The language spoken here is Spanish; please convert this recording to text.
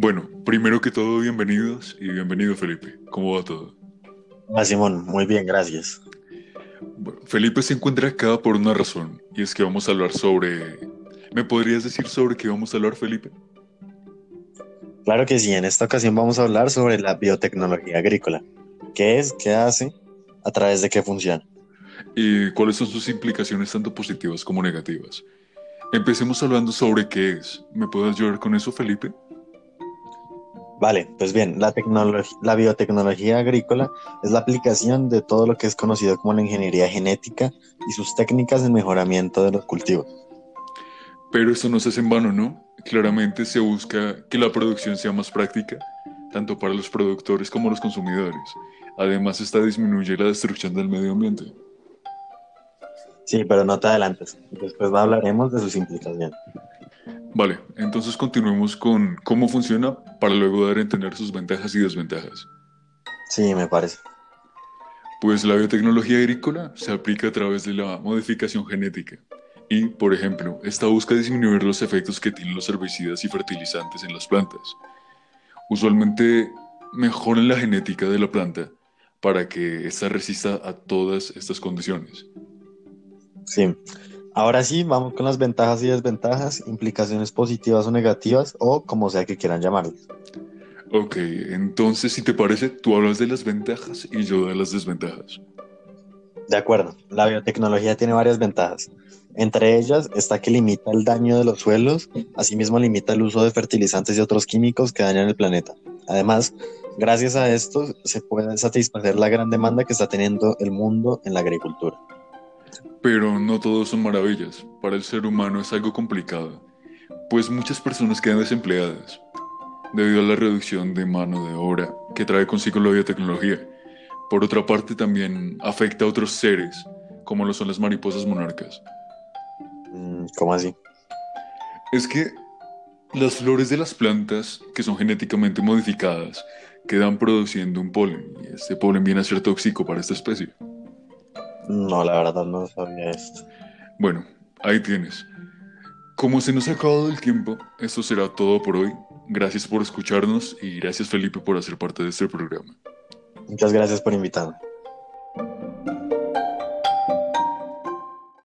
Bueno, primero que todo, bienvenidos y bienvenido Felipe. ¿Cómo va todo? Hola Simón, muy bien, gracias. Bueno, Felipe se encuentra acá por una razón y es que vamos a hablar sobre... ¿Me podrías decir sobre qué vamos a hablar, Felipe? Claro que sí, en esta ocasión vamos a hablar sobre la biotecnología agrícola. ¿Qué es? ¿Qué hace? ¿A través de qué funciona? ¿Y cuáles son sus implicaciones tanto positivas como negativas? Empecemos hablando sobre qué es. ¿Me puedes ayudar con eso, Felipe? Vale, pues bien, la, la biotecnología agrícola es la aplicación de todo lo que es conocido como la ingeniería genética y sus técnicas de mejoramiento de los cultivos. Pero eso no se hace en vano, ¿no? Claramente se busca que la producción sea más práctica, tanto para los productores como los consumidores. Además, esta disminuye la destrucción del medio ambiente. Sí, pero no te adelantes. Después hablaremos de sus implicaciones. Vale, entonces continuemos con cómo funciona para luego dar a entender sus ventajas y desventajas. Sí, me parece. Pues la biotecnología agrícola se aplica a través de la modificación genética y, por ejemplo, esta busca disminuir los efectos que tienen los herbicidas y fertilizantes en las plantas. Usualmente mejoran la genética de la planta para que ésta resista a todas estas condiciones. Sí, Ahora sí, vamos con las ventajas y desventajas, implicaciones positivas o negativas, o como sea que quieran llamarlas. Ok, entonces si te parece, tú hablas de las ventajas y yo de las desventajas. De acuerdo, la biotecnología tiene varias ventajas. Entre ellas está que limita el daño de los suelos, asimismo limita el uso de fertilizantes y otros químicos que dañan el planeta. Además, gracias a esto se puede satisfacer la gran demanda que está teniendo el mundo en la agricultura. Pero no todos son maravillas. Para el ser humano es algo complicado, pues muchas personas quedan desempleadas debido a la reducción de mano de obra que trae consigo la biotecnología. Por otra parte, también afecta a otros seres, como lo son las mariposas monarcas. Mm, ¿Cómo así? Es que las flores de las plantas, que son genéticamente modificadas, quedan produciendo un polen, y este polen viene a ser tóxico para esta especie. No, la verdad no sabía esto. Bueno, ahí tienes. Como se nos ha acabado el tiempo, esto será todo por hoy. Gracias por escucharnos y gracias Felipe por hacer parte de este programa. Muchas gracias por invitarme.